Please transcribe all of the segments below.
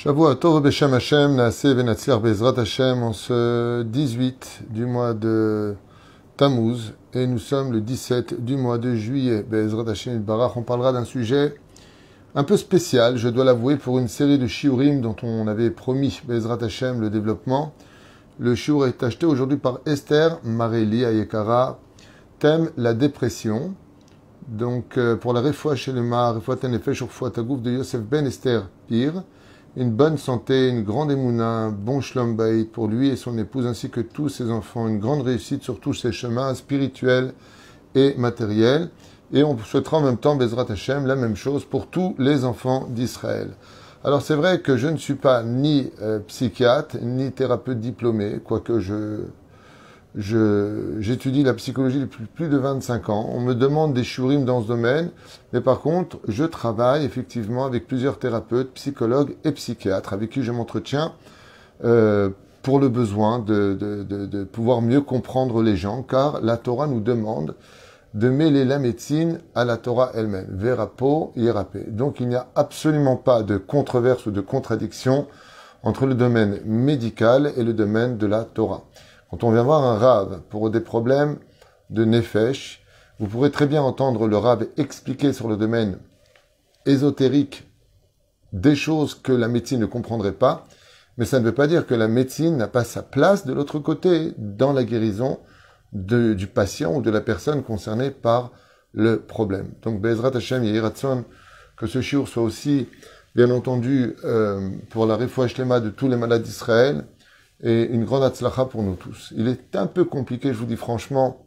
Shavua Tov Beshem Hashem, Naase Benatzir Bezrat Hashem, en ce 18 du mois de Tammuz, et nous sommes le 17 du mois de juillet. Bezrat Hashem Barach, on parlera d'un sujet un peu spécial, je dois l'avouer, pour une série de shiurim dont on avait promis Bezrat Hashem le développement. Le shiur est acheté aujourd'hui par Esther Mareli Ayekara, thème la dépression. Donc, euh, pour la Refoua Shelema, Refoua Tenefesh, Refoua Tagouf de Yosef Ben Esther Pire, une bonne santé, une grande émouna, un bon shlom bayit pour lui et son épouse ainsi que tous ses enfants, une grande réussite sur tous ses chemins spirituels et matériels. Et on souhaitera en même temps, Bezrat Hashem, la même chose pour tous les enfants d'Israël. Alors c'est vrai que je ne suis pas ni euh, psychiatre, ni thérapeute diplômé, quoique je j'étudie la psychologie depuis plus de 25 ans. On me demande des shurim dans ce domaine, mais par contre, je travaille effectivement avec plusieurs thérapeutes, psychologues et psychiatres avec qui je m'entretiens euh, pour le besoin de, de, pouvoir mieux comprendre les gens, car la Torah nous demande de mêler la médecine à la Torah elle-même. Verapo, Yerapé. Donc il n'y a absolument pas de controverse ou de contradiction entre le domaine médical et le domaine de la Torah. Quand on vient voir un rave pour des problèmes de nefesh, vous pourrez très bien entendre le rave expliquer sur le domaine ésotérique des choses que la médecine ne comprendrait pas, mais ça ne veut pas dire que la médecine n'a pas sa place de l'autre côté dans la guérison du patient ou de la personne concernée par le problème. Donc, Bezrat Hashem Yehiratson, que ce shiur soit aussi, bien entendu, euh, pour la refouach de tous les malades d'Israël, et une grande atzlacha pour nous tous. Il est un peu compliqué, je vous dis franchement,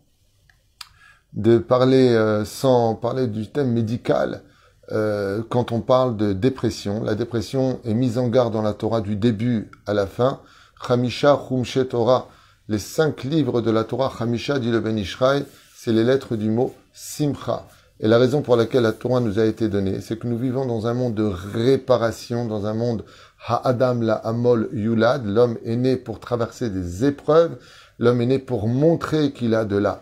de parler euh, sans parler du thème médical euh, quand on parle de dépression. La dépression est mise en garde dans la Torah du début à la fin. Chamisha Chumshe Torah, les cinq livres de la Torah, Chamisha dit le Ben Ishraï, c'est les lettres du mot Simcha. Et la raison pour laquelle la Torah nous a été donnée, c'est que nous vivons dans un monde de réparation, dans un monde Ha'adam la Amol Yulad, l'homme est né pour traverser des épreuves, l'homme est né pour montrer qu'il a de la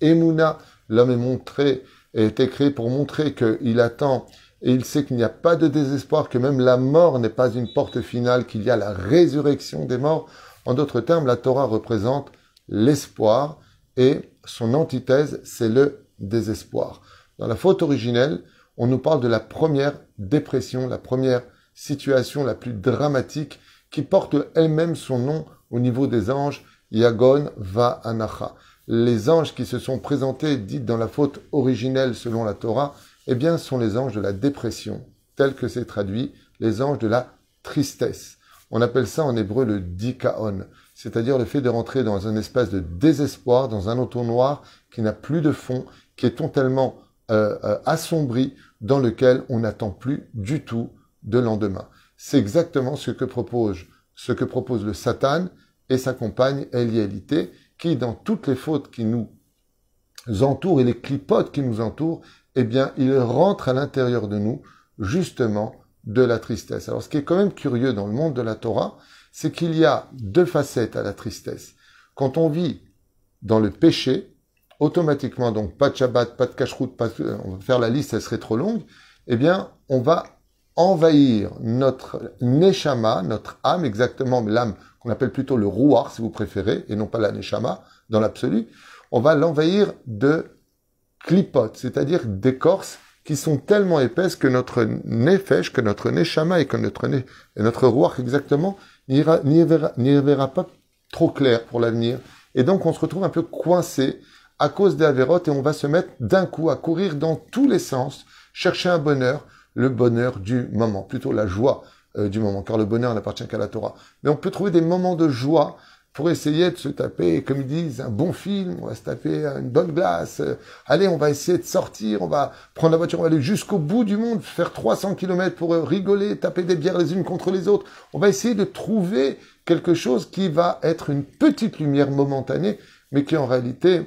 Emouna, l'homme est montré, a été créé pour montrer qu'il attend et il sait qu'il n'y a pas de désespoir, que même la mort n'est pas une porte finale, qu'il y a la résurrection des morts. En d'autres termes, la Torah représente l'espoir et son antithèse, c'est le désespoir. Dans la faute originelle, on nous parle de la première dépression, la première situation la plus dramatique qui porte elle-même son nom au niveau des anges, Yagon va Anacha. Les anges qui se sont présentés, dites dans la faute originelle selon la Torah, eh bien, sont les anges de la dépression, tel que c'est traduit, les anges de la tristesse. On appelle ça en hébreu le dikaon, c'est-à-dire le fait de rentrer dans un espace de désespoir, dans un entonnoir qui n'a plus de fond, qui est totalement euh, euh, assombri, dans lequel on n'attend plus du tout de lendemain. C'est exactement ce que propose, ce que propose le Satan et sa compagne Elialité, qui, dans toutes les fautes qui nous entourent et les clipotes qui nous entourent, eh bien, il rentre à l'intérieur de nous, justement, de la tristesse. Alors, ce qui est quand même curieux dans le monde de la Torah, c'est qu'il y a deux facettes à la tristesse. Quand on vit dans le péché, automatiquement, donc pas de Shabbat, pas de cacheroute, pas on va faire la liste, elle serait trop longue, eh bien, on va envahir notre neshama, notre âme exactement, mais l'âme qu'on appelle plutôt le rouar, si vous préférez, et non pas la neshama, dans l'absolu, on va l'envahir de clipotes, c'est-à-dire d'écorces qui sont tellement épaisses que notre nefesh, que notre neshama et que notre, et notre rouar exactement n'y verra, verra, pas trop clair pour l'avenir. Et donc on se retrouve un peu coincé à cause des avérotes et on va se mettre d'un coup à courir dans tous les sens, chercher un bonheur, le bonheur du moment, plutôt la joie euh, du moment, car le bonheur n'appartient qu'à la Torah. Mais on peut trouver des moments de joie pour essayer de se taper, comme ils disent, un bon film, on va se taper une bonne glace. Euh, allez, on va essayer de sortir, on va prendre la voiture, on va aller jusqu'au bout du monde, faire 300 km pour euh, rigoler, taper des bières les unes contre les autres. On va essayer de trouver quelque chose qui va être une petite lumière momentanée, mais qui en réalité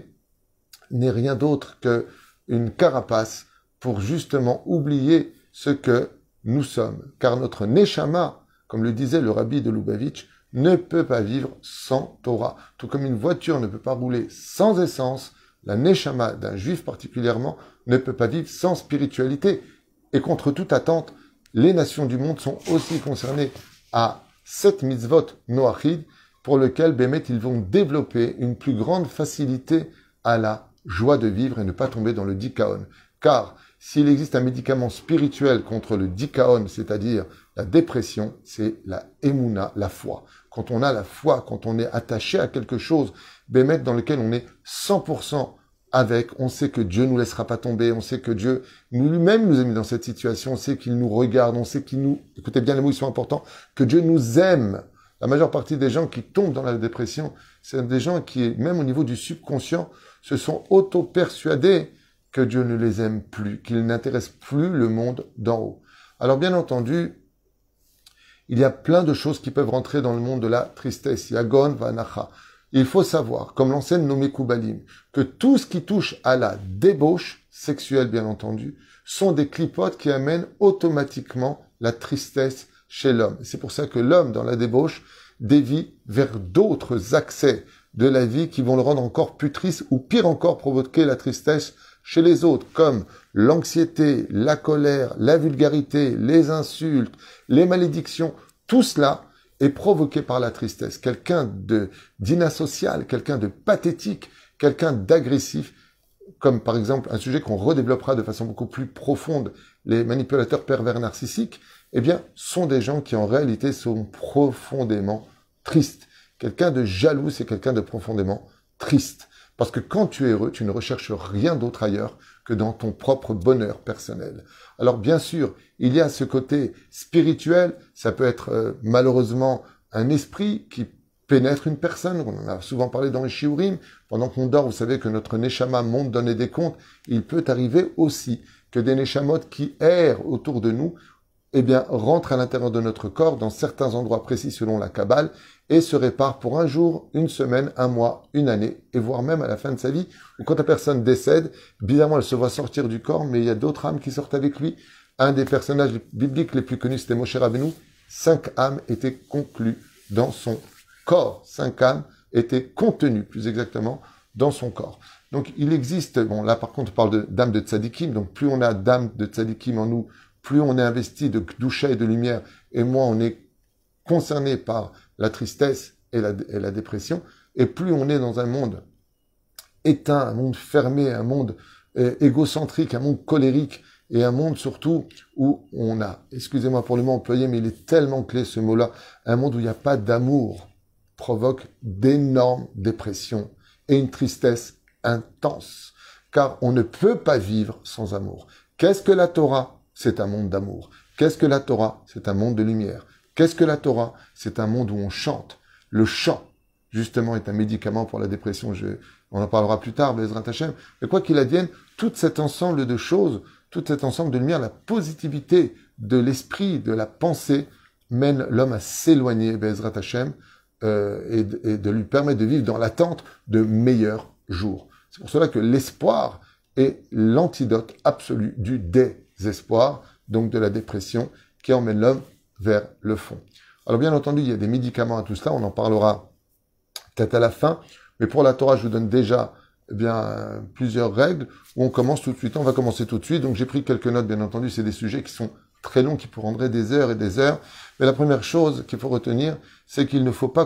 n'est rien d'autre qu'une carapace pour justement oublier ce que nous sommes. Car notre Neshama, comme le disait le rabbi de Lubavitch, ne peut pas vivre sans Torah. Tout comme une voiture ne peut pas rouler sans essence, la Neshama d'un juif particulièrement ne peut pas vivre sans spiritualité. Et contre toute attente, les nations du monde sont aussi concernées à sept mitzvot noachid pour lequel Bémet ils vont développer une plus grande facilité à la joie de vivre et ne pas tomber dans le dikaon. Car s'il existe un médicament spirituel contre le dikaon, c'est-à-dire la dépression, c'est la emuna, la foi. Quand on a la foi, quand on est attaché à quelque chose, Bémet dans lequel on est 100% avec, on sait que Dieu nous laissera pas tomber, on sait que Dieu lui-même nous a mis dans cette situation, on sait qu'il nous regarde, on sait qu'il nous, écoutez bien les mots, ils sont importants, que Dieu nous aime. La majeure partie des gens qui tombent dans la dépression, c'est des gens qui, même au niveau du subconscient, se sont auto-persuadés que Dieu ne les aime plus, qu'il n'intéresse plus le monde d'en haut. Alors bien entendu, il y a plein de choses qui peuvent rentrer dans le monde de la tristesse. Yagon vanacha. Il faut savoir, comme l'enseigne nommé Koubalim, que tout ce qui touche à la débauche sexuelle, bien entendu, sont des clipotes qui amènent automatiquement la tristesse chez l'homme. C'est pour ça que l'homme, dans la débauche, dévie vers d'autres accès de la vie qui vont le rendre encore plus triste ou pire encore provoquer la tristesse chez les autres, comme l'anxiété, la colère, la vulgarité, les insultes, les malédictions. Tout cela est provoqué par la tristesse, quelqu'un de quelqu'un de pathétique, quelqu'un d'agressif, comme par exemple un sujet qu'on redéveloppera de façon beaucoup plus profonde, les manipulateurs pervers narcissiques, eh bien, sont des gens qui en réalité sont profondément tristes. Quelqu'un de jaloux, c'est quelqu'un de profondément triste. Parce que quand tu es heureux, tu ne recherches rien d'autre ailleurs que dans ton propre bonheur personnel. Alors bien sûr, il y a ce côté spirituel, ça peut être euh, malheureusement un esprit qui pénètre une personne, on en a souvent parlé dans les shiurim, pendant qu'on dort, vous savez que notre neshama monte donner des comptes, il peut arriver aussi que des neshamot qui errent autour de nous, eh bien, rentrent à l'intérieur de notre corps dans certains endroits précis selon la Kabbale et se réparent pour un jour, une semaine, un mois, une année, et voire même à la fin de sa vie, ou quand la personne décède, bizarrement elle se voit sortir du corps, mais il y a d'autres âmes qui sortent avec lui. Un des personnages bibliques les plus connus, c'était Moshe Rabbeinu. Cinq âmes étaient conclues dans son corps. Cinq âmes étaient contenues, plus exactement, dans son corps. Donc il existe, bon là par contre on parle d'âmes de, tzadikim, donc plus on a d'âmes de tzadikim en nous, plus on est investi de doucha et de lumière, et moins on est concerné par la tristesse et la, dépression, et plus on est dans un monde éteint, un monde fermé, un monde euh, égocentrique, un monde colérique, et un monde surtout où on a, excusez-moi pour le mot employé, mais il est tellement clé ce mot-là, un monde où il n'y a pas d'amour provoque d'énormes dépressions et une tristesse intense, car on ne peut pas vivre sans amour. Qu'est-ce que la Torah C'est un monde d'amour. Qu'est-ce que la Torah? C'est un monde de lumière. Qu'est-ce que la Torah? C'est un monde où on chante. Le chant, justement, est un médicament pour la dépression. On en parlera plus tard, Bezrat Hashem. Mais quoi qu'il advienne, tout cet ensemble de choses, tout cet ensemble de lumière, la positivité de l'esprit, de la pensée, mène l'homme à s'éloigner, Bezrat Hashem, euh, et, de lui permettre de vivre dans l'attente de meilleurs jours. C'est pour cela que l'espoir est l'antidote absolu du désespoir, donc de la dépression, qui emmène l'homme vers le fond. Alors bien entendu, il y a des médicaments à tout cela, on en parlera peut-être à la fin, mais pour la Torah, je vous donne déjà eh bien plusieurs règles où on commence tout de suite. On va commencer tout de suite. Donc j'ai pris quelques notes, bien entendu, c'est des sujets qui sont très longs, qui prendraient des heures et des heures. Mais la première chose qu'il faut retenir, c'est qu'il ne faut pas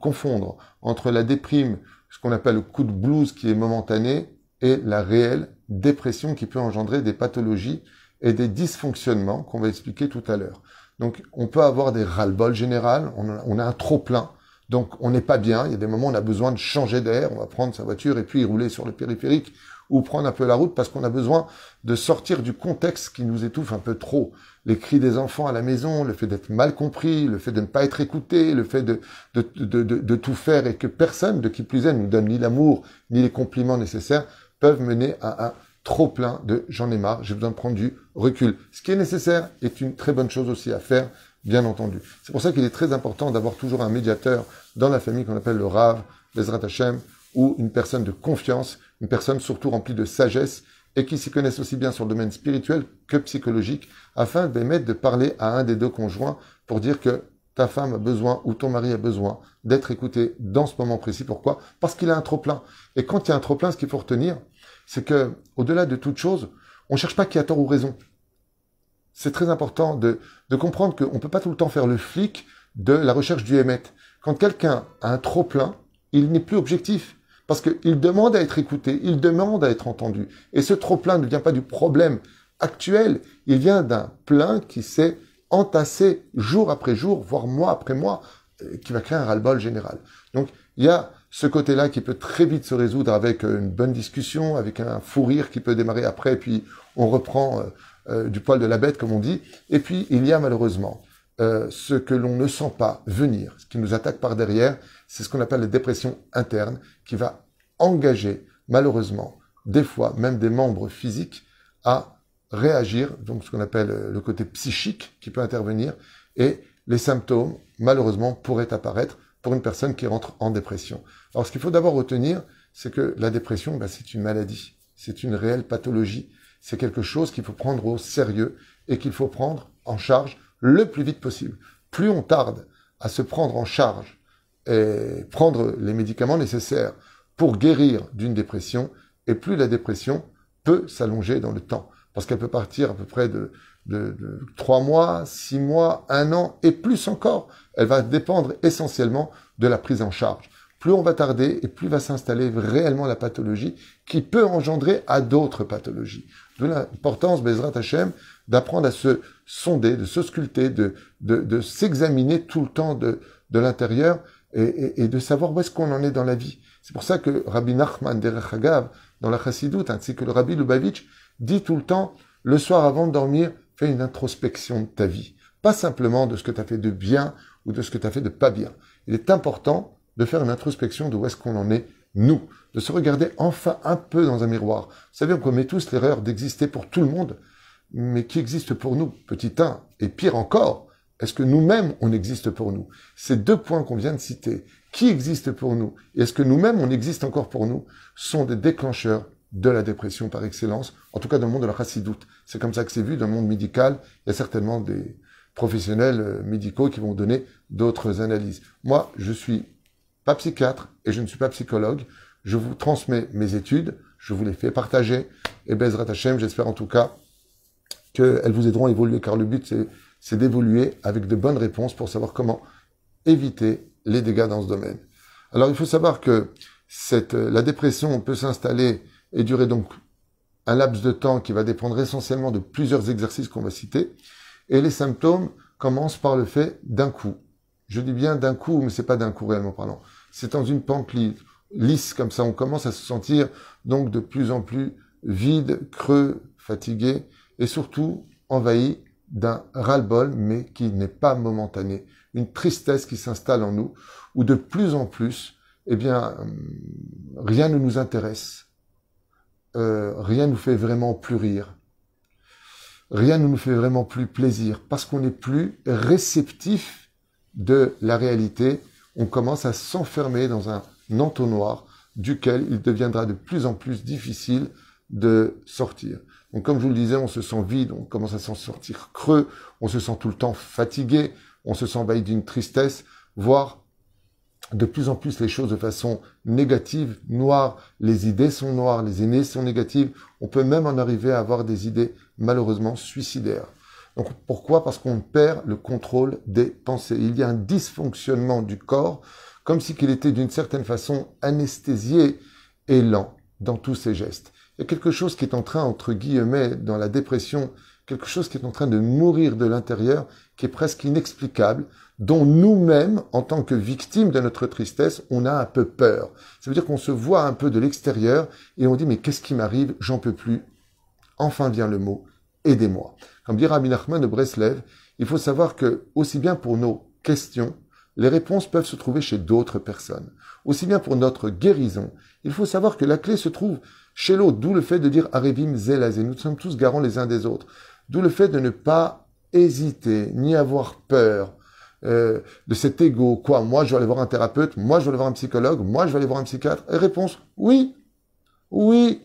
confondre entre la déprime, ce qu'on appelle le coup de blues qui est momentané, et la réelle dépression qui peut engendrer des pathologies et des dysfonctionnements qu'on va expliquer tout à l'heure. Donc, on peut avoir des ras-le-bol général, on a, un trop-plein, donc on n'est pas bien, il y a des moments où on a besoin de changer d'air, on va prendre sa voiture et puis rouler sur le périphérique ou prendre un peu la route parce qu'on a besoin de sortir du contexte qui nous étouffe un peu trop. Les cris des enfants à la maison, le fait d'être mal compris, le fait de ne pas être écouté, le fait de, de, tout faire et que personne, de qui plus est, nous donne ni l'amour ni les compliments nécessaires, peuvent mener à un trop plein de j'en ai marre, j'ai besoin de prendre du recul. Ce qui est nécessaire est une très bonne chose aussi à faire, bien entendu. C'est pour ça qu'il est très important d'avoir toujours un médiateur dans la famille qu'on appelle le Rav, Bezrat Hashem, ou une personne de confiance, une personne surtout remplie de sagesse et qui s'y connaissent aussi bien sur le domaine spirituel que psychologique, afin d'émettre de parler à un des deux conjoints pour dire que ta femme a besoin ou ton mari a besoin d'être écouté dans ce moment précis. Pourquoi? Parce qu'il a un trop plein. Et quand il y a un trop plein, ce qu'il faut retenir, c'est que, au-delà de toute chose, on ne cherche pas qui a tort ou raison. c'est très important de, de comprendre qu'on ne peut pas tout le temps faire le flic de la recherche du émet. Quand quelqu'un a un trop plein, il n'est plus objectif. Parce qu'il demande à être écouté, il demande à être entendu. Et ce trop-plein ne vient pas du problème actuel, il vient d'un plein qui s'est entassé jour après jour, voire mois après mois, euh, qui va créer un ras-le-bol général. Donc, il y a ce côté-là qui peut très vite se résoudre avec euh, une bonne discussion, avec un fou rire qui peut démarrer après, puis on reprend euh, du poil de la bête, comme on dit. Et puis, il y a malheureusement ce que l'on ne sent pas venir, ce qui nous attaque par derrière, c'est ce qu'on appelle la dépression interne qui va engager, malheureusement, des fois même des membres physiques à réagir, donc ce qu'on appelle euh, le côté psychique qui peut intervenir, et les symptômes, malheureusement, pourraient apparaître pour une personne qui rentre en dépression. Alors ce qu'il faut d'abord retenir, c'est que la dépression, bah, c'est une maladie, c'est une réelle pathologie, c'est quelque chose qu'il faut prendre au sérieux et qu'il faut prendre en charge le plus vite possible. Plus on tarde à se prendre en charge et prendre les médicaments nécessaires pour guérir d'une dépression, et plus la dépression peut s'allonger dans le temps. Parce qu'elle peut partir à peu près de, de, de 3 mois, 6 mois, 1 an, et plus encore. Elle va dépendre essentiellement de la prise en charge. Plus on va tarder, et plus va s'installer réellement la pathologie qui peut engendrer à d'autres pathologies. D'où l'importance, Bezrat Hashem, d'apprendre à se sonder, de se sculpter, de, de, de s'examiner tout le temps de, de l'intérieur et, de savoir où est-ce qu'on en est dans la vie. C'est pour ça que Rabbi Nachman Derech dans la Chassidoute, ainsi que le Rabbi Lubavitch, dit tout le temps, le soir avant de dormir, fais une introspection de ta vie. Pas simplement de ce que tu as fait de bien ou de ce que tu as fait de pas bien. Il est important de faire une introspection de où est-ce qu'on en est, nous, de se regarder enfin un peu dans un miroir. Vous savez, on commet tous l'erreur d'exister pour tout le monde, mais qui existe pour nous, petit un, et pire encore, est-ce que nous-mêmes, on existe pour nous? Ces deux points qu'on vient de citer, qui existe pour nous? Et est-ce que nous-mêmes, on existe encore pour nous, sont des déclencheurs de la dépression par excellence, en tout cas dans le monde de la chassidoute. C'est comme ça que c'est vu dans le monde médical. Il y a certainement des professionnels euh, médicaux qui vont donner d'autres analyses. Moi, je suis pas psychiatre et je ne suis pas psychologue. Je vous transmets mes études, je vous les fais partager. Et Bezrat Hashem, j'espère en tout cas qu'elles vous aideront à évoluer, car le but, c'est d'évoluer avec de bonnes réponses pour savoir comment éviter les dégâts dans ce domaine. Alors il faut savoir que cette, la dépression peut s'installer et durer donc un laps de temps qui va dépendre essentiellement de plusieurs exercices qu'on va citer. Et les symptômes commencent par le fait d'un coup. Je dis bien d'un coup, mais c'est pas d'un coup réellement parlant. C'est dans une pente lisse comme ça. On commence à se sentir donc de plus en plus vide, creux, fatigué et surtout envahi d'un ras-le-bol, mais qui n'est pas momentané, une tristesse qui s'installe en nous, où de plus en plus, eh bien, hum, rien ne nous intéresse, euh, rien ne nous fait vraiment plus rire, rien ne nous fait vraiment plus plaisir, parce qu'on n'est plus réceptif de la réalité, on commence à s'enfermer dans un entonnoir duquel il deviendra de plus en plus difficile de sortir. Donc comme je vous le disais, on se sent vide, on commence à s'en sortir creux, on se sent tout le temps fatigué, on se sent envahi d'une tristesse, voire de plus en plus les choses de façon négative, noire, les idées sont noires, les aînés sont négatives, on peut même en arriver à avoir des idées malheureusement suicidaires. Donc pourquoi? Parce qu'on perd le contrôle des pensées. Il y a un dysfonctionnement du corps, comme si qu'il était d'une certaine façon anesthésié et lent dans tous ses gestes. Il y a quelque chose qui est en train, entre guillemets, dans la dépression, quelque chose qui est en train de mourir de l'intérieur, qui est presque inexplicable, dont nous-mêmes, en tant que victimes de notre tristesse, on a un peu peur. Ça veut dire qu'on se voit un peu de l'extérieur et on dit mais qu'est-ce qui m'arrive? J'en peux plus. Enfin vient le mot aidez-moi. Comme dit Rabbi Nachman de Breslev, il faut savoir que aussi bien pour nos questions, les réponses peuvent se trouver chez d'autres personnes. Aussi bien pour notre guérison, il faut savoir que la clé se trouve chez l'autre, d'où le fait de dire Arevim Zelazé, nous sommes tous garants les uns des autres. D'où le fait de ne pas hésiter, ni avoir peur euh, de cet ego. Quoi Moi, je vais aller voir un thérapeute, moi, je vais aller voir un psychologue, moi, je vais aller voir un psychiatre. Et réponse, oui, oui.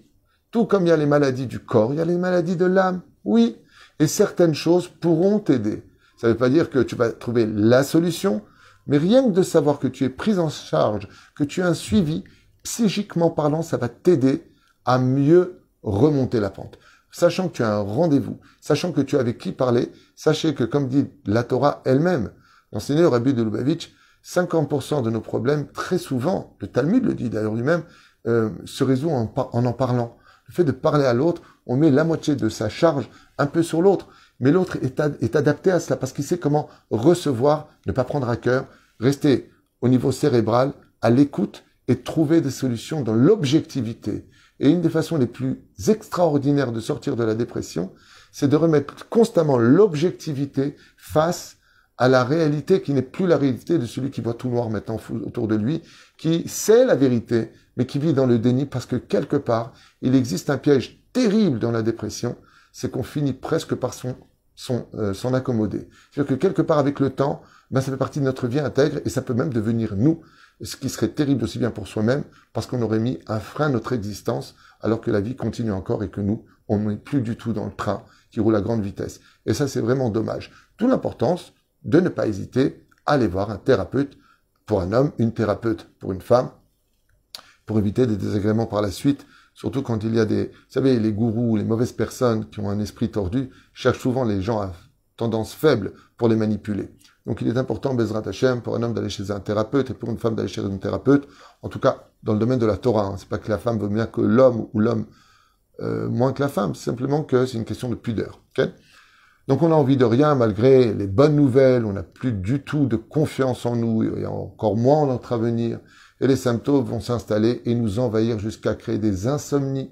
Tout comme il y a les maladies du corps, il y a les maladies de l'âme, oui. Et certaines choses pourront t'aider. Ça ne veut pas dire que tu vas trouver la solution, mais rien que de savoir que tu es pris en charge, que tu as un suivi, psychiquement parlant, ça va t'aider à mieux remonter la pente. Sachant que tu as un rendez-vous, sachant que tu as avec qui parler, sachez que, comme dit la Torah elle-même, l'enseignant Rabbi de Lubavitch, 50% de nos problèmes, très souvent, le Talmud le dit d'ailleurs lui-même, euh, se résout en, en parlant. Le fait de parler à l'autre, on met la moitié de sa charge un peu sur l'autre. Mais l'autre est, adapté à cela parce qu'il sait comment recevoir, ne pas prendre à cœur, rester au niveau cérébral, à l'écoute et trouver des solutions dans l'objectivité. Et une des façons les plus extraordinaires de sortir de la dépression, c'est de remettre constamment l'objectivité face à la réalité qui n'est plus la réalité de celui qui voit tout noir maintenant autour de lui, qui sait la vérité, mais qui vit dans le déni parce que quelque part, il existe un piège terrible dans la dépression, c'est qu'on finit presque par son s'en euh, accommoder. C'est-à-dire que quelque part avec le temps, ben, ça fait partie de notre vie intègre et ça peut même devenir nous, ce qui serait terrible aussi bien pour soi-même parce qu'on aurait mis un frein à notre existence alors que la vie continue encore et que nous, on n'est plus du tout dans le train qui roule à grande vitesse. Et ça, c'est vraiment dommage. Tout l'importance de ne pas hésiter à aller voir un thérapeute pour un homme, une thérapeute pour une femme, pour éviter des désagréments par la suite, surtout quand il y a des, vous savez, les gourous, les mauvaises personnes qui ont un esprit tordu, cherchent souvent les gens à tendance faible pour les manipuler. Donc il est important, Bezrat Hashem, pour un homme d'aller chez un thérapeute et pour une femme d'aller chez un thérapeute, en tout cas dans le domaine de la Torah. Hein. C'est pas que la femme veut mieux que l'homme ou l'homme euh, moins que la femme, c'est simplement que c'est une question de pudeur. Donc on a envie de rien malgré les bonnes nouvelles, on n'a plus du tout de confiance en nous, et encore moins en notre avenir, et les symptômes vont s'installer et nous envahir jusqu'à créer des insomnies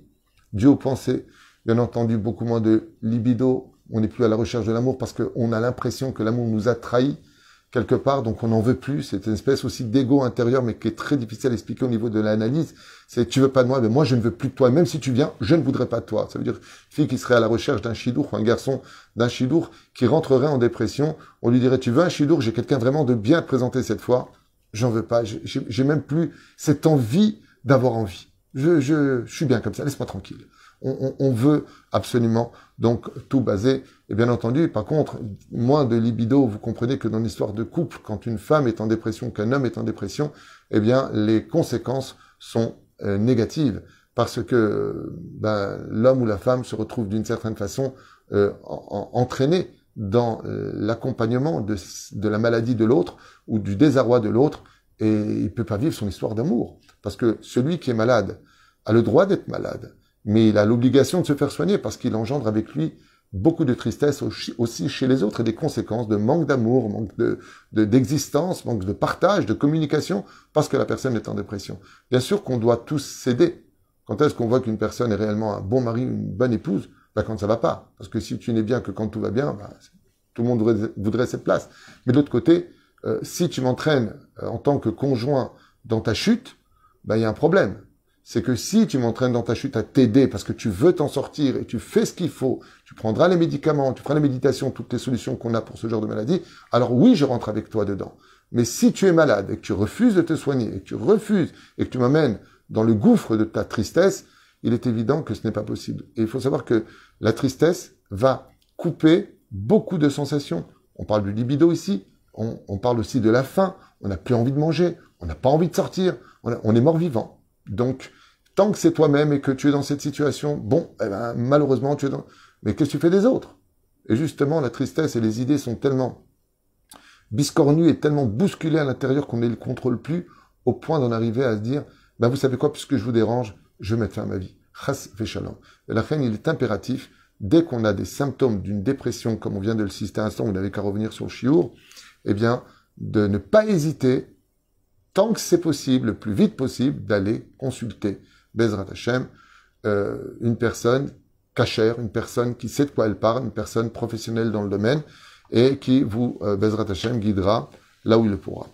dues aux pensées, bien entendu beaucoup moins de libido, on n'est plus à la recherche de l'amour parce qu'on a l'impression que l'amour nous a trahis quelque part, donc on n'en veut plus. C'est une espèce aussi d'ego intérieur, mais qui est très difficile à expliquer au niveau de l'analyse. C'est tu veux pas de moi, mais moi je ne veux plus de toi. Même si tu viens, je ne voudrais pas de toi. Ça veut dire fille qui serait à la recherche d'un chidour ou un garçon d'un chidour qui rentrerait en dépression. On lui dirait tu veux un chidour, j'ai quelqu'un vraiment de bien te présenter cette fois. J'en veux pas. J'ai même plus cette envie d'avoir envie. Je, je, je suis bien comme ça. Laisse-moi tranquille on, veut absolument donc tout baser. Et bien entendu, par contre, moins de libido, vous comprenez que dans l'histoire de couple, quand une femme est en dépression, qu'un homme est en dépression, eh bien les conséquences sont euh, négatives parce que ben, l'homme ou la femme se retrouve d'une certaine façon euh, entraîné dans euh, l'accompagnement de, de la maladie de l'autre ou du désarroi de l'autre et il peut pas vivre son histoire d'amour parce que celui qui est malade a le droit d'être malade mais il a l'obligation de se faire soigner parce qu'il engendre avec lui beaucoup de tristesse aussi chez les autres et des conséquences de manque d'amour, manque de d'existence, manque de partage, de communication, parce que la personne est en dépression. Bien sûr qu'on doit tous céder. Quand est-ce qu'on voit qu'une personne est réellement un bon mari, une bonne épouse? Bah Quand ça va pas. Parce que si tu n'es bien que quand tout va bien, bah, tout le monde voudrait, cette place. Mais de l'autre côté, euh, si tu m'entraînes euh, en tant que conjoint dans ta chute, bah, il y a un problème c'est que si tu m'entraînes dans ta chute à t'aider parce que tu veux t'en sortir et tu fais ce qu'il faut, tu prendras les médicaments, tu feras la méditation, toutes les solutions qu'on a pour ce genre de maladie, alors oui, je rentre avec toi dedans. Mais si tu es malade et que tu refuses de te soigner et que tu refuses et que tu m'amènes dans le gouffre de ta tristesse, il est évident que ce n'est pas possible. Et il faut savoir que la tristesse va couper beaucoup de sensations. On parle du libido ici, on, parle aussi de la faim, on n'a plus envie de manger, on n'a pas envie de sortir, on est mort vivant. Donc, tant que c'est toi-même et que tu es dans cette situation, bon, eh ben, malheureusement, tu es dans... Mais qu'est-ce que tu fais des autres? Et justement, la tristesse et les idées sont tellement biscornues et tellement bousculées à l'intérieur qu'on ne les contrôle plus, au point d'en arriver à se dire, ben, vous savez quoi, puisque je vous dérange, je vais mettre fin à ma vie. Chas shalom. Et la reine, il est impératif, dès qu'on a des symptômes d'une dépression, comme on vient de le citer à l'instant, vous n'avez qu'à revenir sur le chiour, eh bien, de ne pas hésiter tant que c'est possible, le plus vite possible, d'aller consulter Bezrat Hashem, euh, une personne cachère, une personne qui sait de quoi elle parle, une personne professionnelle dans le domaine, et qui vous, euh, Bezrat Hashem, guidera là où il le pourra.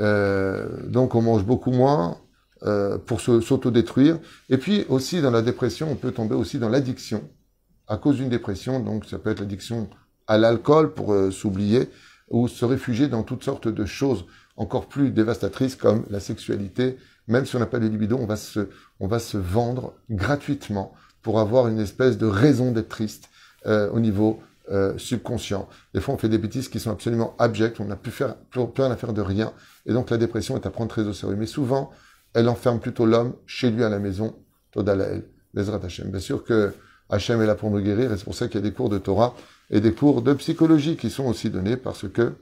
Euh, donc on mange beaucoup moins euh, pour s'autodétruire. Et puis aussi dans la dépression, on peut tomber aussi dans l'addiction. À cause d'une dépression, donc ça peut être l'addiction à l'alcool pour s'oublier, ou se réfugier dans toutes sortes de choses encore plus dévastatrices comme la sexualité. Même si on n'a pas de libido, on va se, on va se vendre gratuitement pour avoir une espèce de raison d'être triste euh, au niveau euh, subconscient. Des fois, on fait des bêtises qui sont absolument abjectes, on n'a plus, faire, plus, rien à faire de rien, et donc la dépression est à prendre très au sérieux. Mais souvent, elle enferme plutôt l'homme chez lui à la maison, Todalael, Bezrat Hashem. Bien sûr que Hachem est là pour nous guérir, et c'est pour ça qu'il y a des cours de Torah et des cours de psychologie qui sont aussi donnés parce que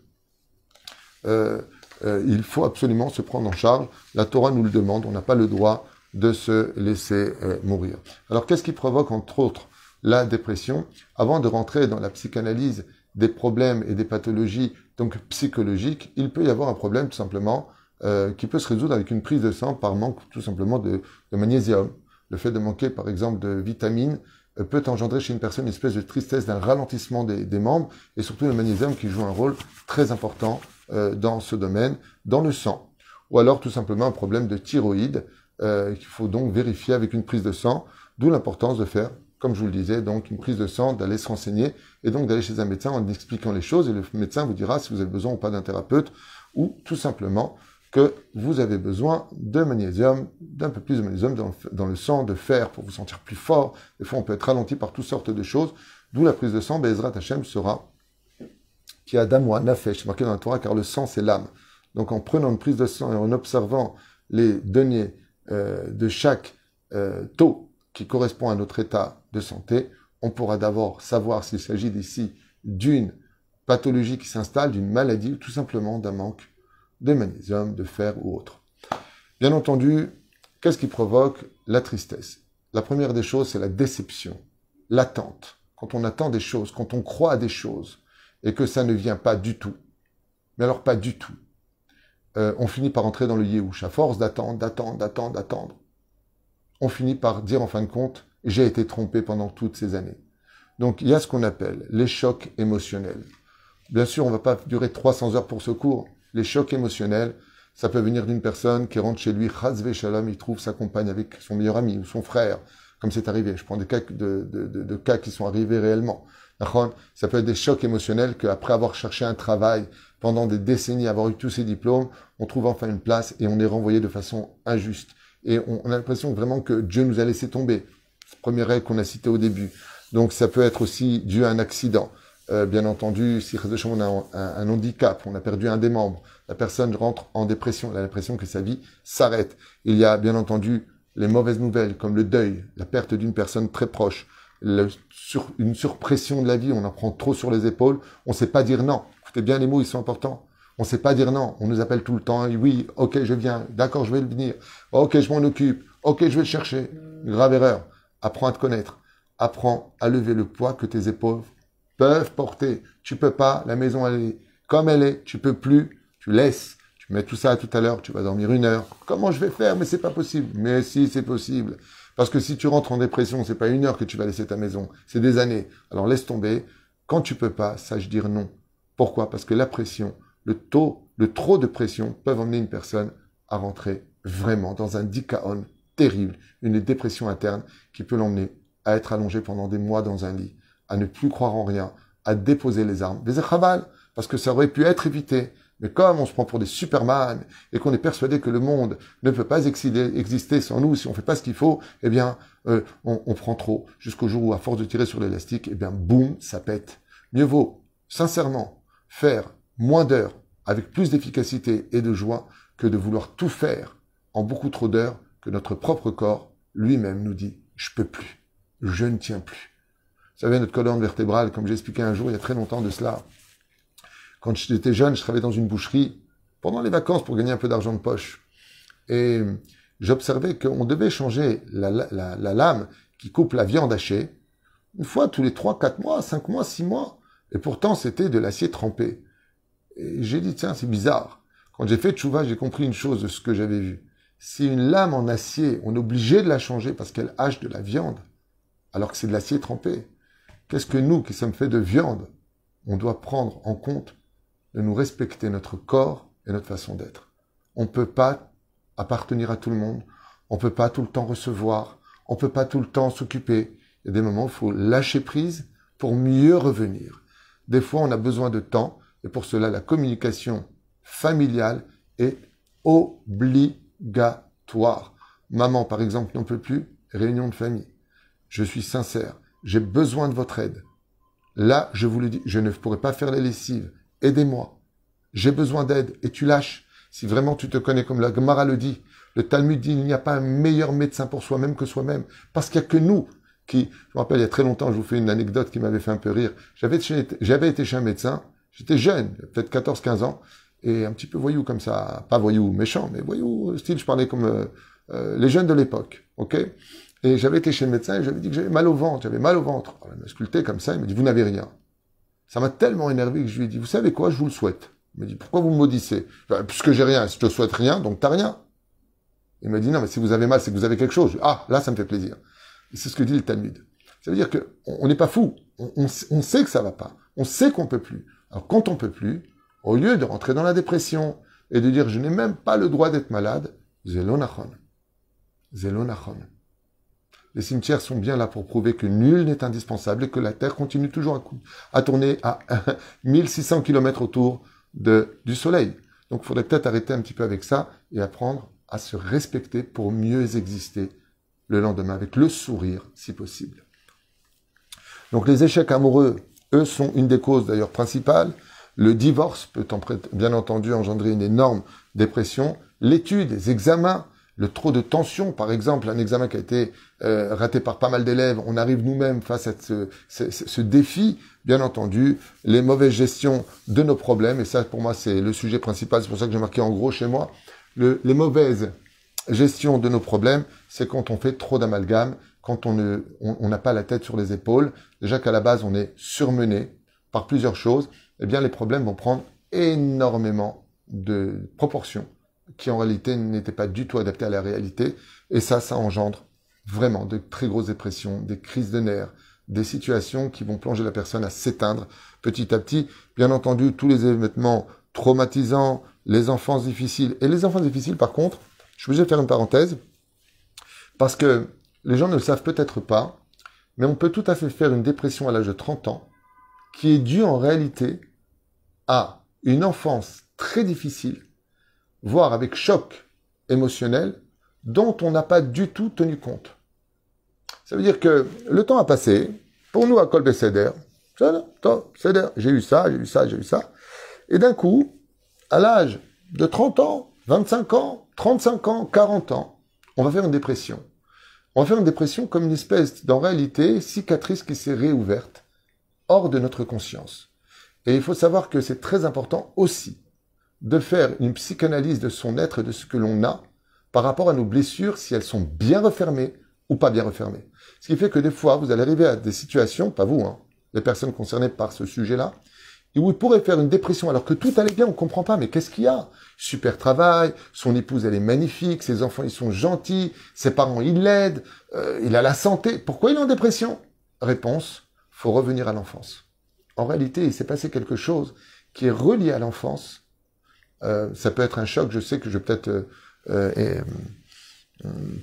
euh, euh, il faut absolument se prendre en charge. La Torah nous le demande, on n'a pas le droit de se laisser euh, mourir. Alors qu'est-ce qui provoque entre autres la dépression? Avant de rentrer dans la psychanalyse des problèmes et des pathologies donc psychologiques, il peut y avoir un problème tout simplement euh, qui peut se résoudre avec une prise de sang par manque tout simplement de, de magnésium. Le fait de manquer par exemple de vitamines euh, peut engendrer chez une personne une espèce de tristesse, d'un ralentissement des, des, membres et surtout le magnésium qui joue un rôle très important euh, dans ce domaine, dans le sang. Ou alors tout simplement un problème de thyroïde euh, qu'il faut donc vérifier avec une prise de sang, d'où l'importance de faire comme je vous le disais, donc une prise de sang, d'aller se renseigner et donc d'aller chez un médecin en expliquant les choses et le médecin vous dira si vous avez besoin ou pas d'un thérapeute ou tout simplement que vous avez besoin de magnésium, d'un peu plus de magnésium dans, le sang, de fer pour vous sentir plus fort. Des fois, on peut être ralenti par toutes sortes de choses. D'où la prise de sang, Bezrat Hashem sera qui a d'amour, nafesh, marqué dans la Torah, car le sang, c'est l'âme. Donc, en prenant une prise de sang et en observant les données euh, de chaque euh, taux qui correspond à notre état de santé, on pourra d'abord savoir s'il s'agit ici d'une pathologie qui s'installe, d'une maladie ou tout simplement d'un manque de magnésium, de fer ou autre. Bien entendu, qu'est-ce qui provoque la tristesse? La première des choses, c'est la déception, l'attente. Quand on attend des choses, quand on croit à des choses et que ça ne vient pas du tout, mais alors pas du tout, euh, on finit par entrer dans le yéhouch. À force d'attendre, d'attendre, d'attendre, d'attendre, on finit par dire en fin de compte, j'ai été trompé pendant toutes ces années. Donc il y a ce qu'on appelle les chocs émotionnels. Bien sûr, on ne va pas durer 300 heures pour ce cours, les chocs émotionnels, ça peut venir d'une personne qui rentre chez lui, Chazve Shalom, il trouve sa compagne avec son meilleur ami ou son frère, comme c'est arrivé. Je prends des cas de, cas qui sont arrivés réellement. Ça peut être des chocs émotionnels qu'après avoir cherché un travail pendant des décennies, avoir eu tous ses diplômes, on trouve enfin une place et on est renvoyé de façon injuste. Et on, a l'impression vraiment que Dieu nous a laissé tomber. Première règle qu'on a citée au début. Donc ça peut être aussi dû à un accident. Euh, bien entendu, si on a un, un, handicap, on a perdu un des membres, la personne rentre en dépression, elle a l'impression que sa vie s'arrête. Il y a bien entendu les mauvaises nouvelles, comme le deuil, la perte d'une personne très proche, une surpression de la vie, on en prend trop sur les épaules, on ne sait pas dire non. Écoutez bien les mots, ils sont importants. On ne sait pas dire non. On nous appelle tout le temps. Oui, ok, je viens. D'accord, je vais venir. Ok, je m'en occupe. Ok, je vais le chercher. Grave erreur. Apprends à te connaître. Apprends à lever le poids que tes épaules peuvent porter. Tu peux pas, la maison elle est comme elle est, tu peux plus, tu laisses. Tu mets tout ça à tout à l'heure, tu vas dormir une heure. Comment je vais faire? Mais c'est pas possible. Mais si, c'est possible. Parce que si tu rentres en dépression, c'est pas une heure que tu vas laisser ta maison, c'est des années. Alors laisse tomber. Quand tu peux pas, sache dire non. Pourquoi? Parce que la pression, le taux, le trop de pression peuvent emmener une personne à rentrer vraiment dans un dikaon terrible, une dépression interne qui peut l'emmener à être allongé pendant des mois dans un lit, à ne plus croire en rien, à déposer les armes. Des parce que ça aurait pu être évité. Mais comme on se prend pour des superman et qu'on est persuadé que le monde ne peut pas exister sans nous si on fait pas ce qu'il faut, eh bien, euh, on, on, prend trop jusqu'au jour où, à force de tirer sur l'élastique, eh bien, boum, ça pète. Mieux vaut, sincèrement, faire moins d'heures avec plus d'efficacité et de joie que de vouloir tout faire en beaucoup trop d'heures que notre propre corps lui-même nous dit je peux plus, je ne tiens plus. Vous savez, notre colonne vertébrale, comme j'ai expliqué un jour il y a très longtemps de cela, quand j'étais jeune, je travaillais dans une boucherie pendant les vacances pour gagner un peu d'argent de poche. Et j'observais qu'on devait changer la, lame qui coupe la viande hachée une fois tous les 3, 4 mois, 5 mois, 6 mois. Et pourtant, c'était de l'acier trempé. Et j'ai dit, tiens, c'est bizarre. Quand j'ai fait Tchouva, j'ai compris une chose de ce que j'avais vu. Si une lame en acier, on est obligé de la changer parce qu'elle hache de la viande, alors que c'est de l'acier trempé, qu'est-ce que nous, qui sommes faits de viande, on doit prendre en compte de nous respecter notre corps et notre façon d'être. On ne peut pas appartenir à tout le monde, on ne peut pas tout le temps recevoir, on ne peut pas tout le temps s'occuper. Il y a des moments où il faut lâcher prise pour mieux revenir. Des fois, on a besoin de temps, et pour cela, la communication familiale est obligatoire. Maman, par exemple, n'en peut plus, réunion de famille. Je suis sincère, j'ai besoin de votre aide. Là, je vous le dis, je ne pourrai pas faire la lessive. Aidez-moi. J'ai besoin d'aide. Et tu lâches. Si vraiment tu te connais comme la Gemara le dit, le Talmud dit, il n'y a pas un meilleur médecin pour soi-même que soi-même. Parce qu'il n'y a que nous qui, je me rappelle, il y a très longtemps, je vous fais une anecdote qui m'avait fait un peu rire. J'avais, été chez un médecin, j'étais jeune, peut-être 14-15 ans, et un petit peu voyou comme ça, pas voyou méchant, mais voyou style, je parlais comme euh, euh, les jeunes de l'époque, ok? Et j'avais été chez le médecin et j'avais dit que j'avais mal au ventre, j'avais mal au ventre. Alors, il m'a sculpté comme ça, il m'a dit, vous n'avez rien. Ça m'a tellement énervé que je lui ai dit, vous savez quoi, je vous le souhaite. Il m'a dit, pourquoi vous me maudissez? Puisque j'ai rien, si je te souhaite rien, donc t'as rien. Il m'a dit, non, mais si vous avez mal, c'est que vous avez quelque chose. ah, là, ça me fait plaisir. Et c'est ce que dit le Talmud. Ça veut dire que on n'est pas fou. On, on, sait que ça va pas. On sait qu'on peut plus. Alors quand on peut plus, au lieu de rentrer dans la dépression et de dire je n'ai même pas le droit d'être malade, zelonachon. Zelonachon. Les cimetières sont bien là pour prouver que nul n'est indispensable et que la Terre continue toujours à, tourner à 1600 km autour du Soleil. Donc il faudrait peut-être arrêter un petit peu avec ça et apprendre à se respecter pour mieux exister le lendemain avec le sourire si possible. Donc les échecs amoureux, eux, sont une des causes d'ailleurs principales. Le divorce peut bien entendu engendrer une énorme dépression. L'étude, les examens, le trop de tension, par exemple, un examen qui a été euh, raté par pas mal d'élèves, on arrive nous-mêmes face à ce, défi, bien entendu, les mauvaises gestions de nos problèmes, et ça pour moi c'est le sujet principal, c'est pour ça que j'ai marqué en gros chez moi, le, les mauvaises gestions de nos problèmes, c'est quand on fait trop d'amalgame, quand on n'a on, n'a pas la tête sur les épaules, déjà qu'à la base on est surmené par plusieurs choses, eh bien les problèmes vont prendre énormément de proportions qui en réalité n'étaient pas du tout adaptées à la réalité. Et ça, ça engendre vraiment de très grosses dépressions, des crises de nerfs, des situations qui vont plonger la personne à s'éteindre petit à petit. Bien entendu, tous les événements traumatisants, les enfants difficiles. Et les enfants difficiles, par contre, je suis obligé de faire une parenthèse, parce que les gens ne le savent peut-être pas, mais on peut tout à fait faire une dépression à l'âge de 30 ans, qui est due en réalité à une enfance très difficile, voire avec choc émotionnel, dont on n'a pas du tout tenu compte. Ça veut dire que le temps a passé, pour nous à Kolbe Seder, j'ai eu ça, j'ai eu ça, j'ai eu ça, et d'un coup, à l'âge de 30 ans, 25 ans, 35 ans, 40 ans, on va faire une dépression. On va faire une dépression comme une espèce, d'en réalité, cicatrice qui s'est réouverte hors de notre conscience. Et il faut savoir que c'est très important aussi de faire une psychanalyse de son être et de ce que l'on a par rapport à nos blessures, si elles sont bien refermées ou pas bien refermées. Ce qui fait que des fois, vous allez arriver à des situations, pas vous, hein, les personnes concernées par ce sujet-là, et où il faire une dépression alors que tout allait bien, on comprend pas, mais qu'est-ce qu'il y a? Super travail, son épouse elle est magnifique, ses enfants ils sont gentils, ses parents ils l'aident, euh, il a la santé. Pourquoi il est en dépression? Réponse, faut revenir à l'enfance. En réalité, il s'est passé quelque chose qui est relié à l'enfance. Euh, ça peut être un choc, je sais que je vais peut-être euh,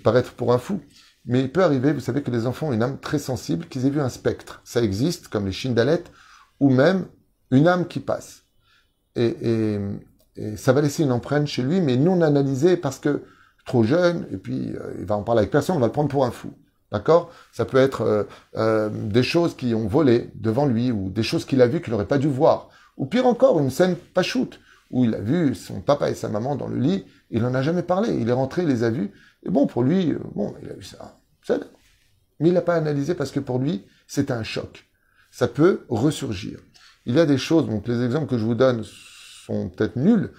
paraître pour un fou, mais il peut arriver, vous savez que les enfants ont une âme très sensible, qu'ils aient vu un spectre. Ça existe, comme les chindalettes, ou même une âme qui passe. Et, ça va laisser une empreinte chez lui, mais non analysée parce que trop jeune, et puis euh, il va en parler avec personne, on va le prendre pour un fou. D'accord? Ça peut être euh, euh, des choses qui ont volé devant lui, ou des choses qu'il a vues qu'il n'aurait pas dû voir. Ou pire encore, une scène pas shoot, où il a vu son papa et sa maman dans le lit, il n'en a jamais parlé, il est rentré, il les a vus, et bon, pour lui, bon, il a vu ça, mais il n'a pas analysé parce que pour lui, c'est un choc. Ça peut ressurgir. Il y a des choses, donc les exemples que je vous donne sont peut-être nuls,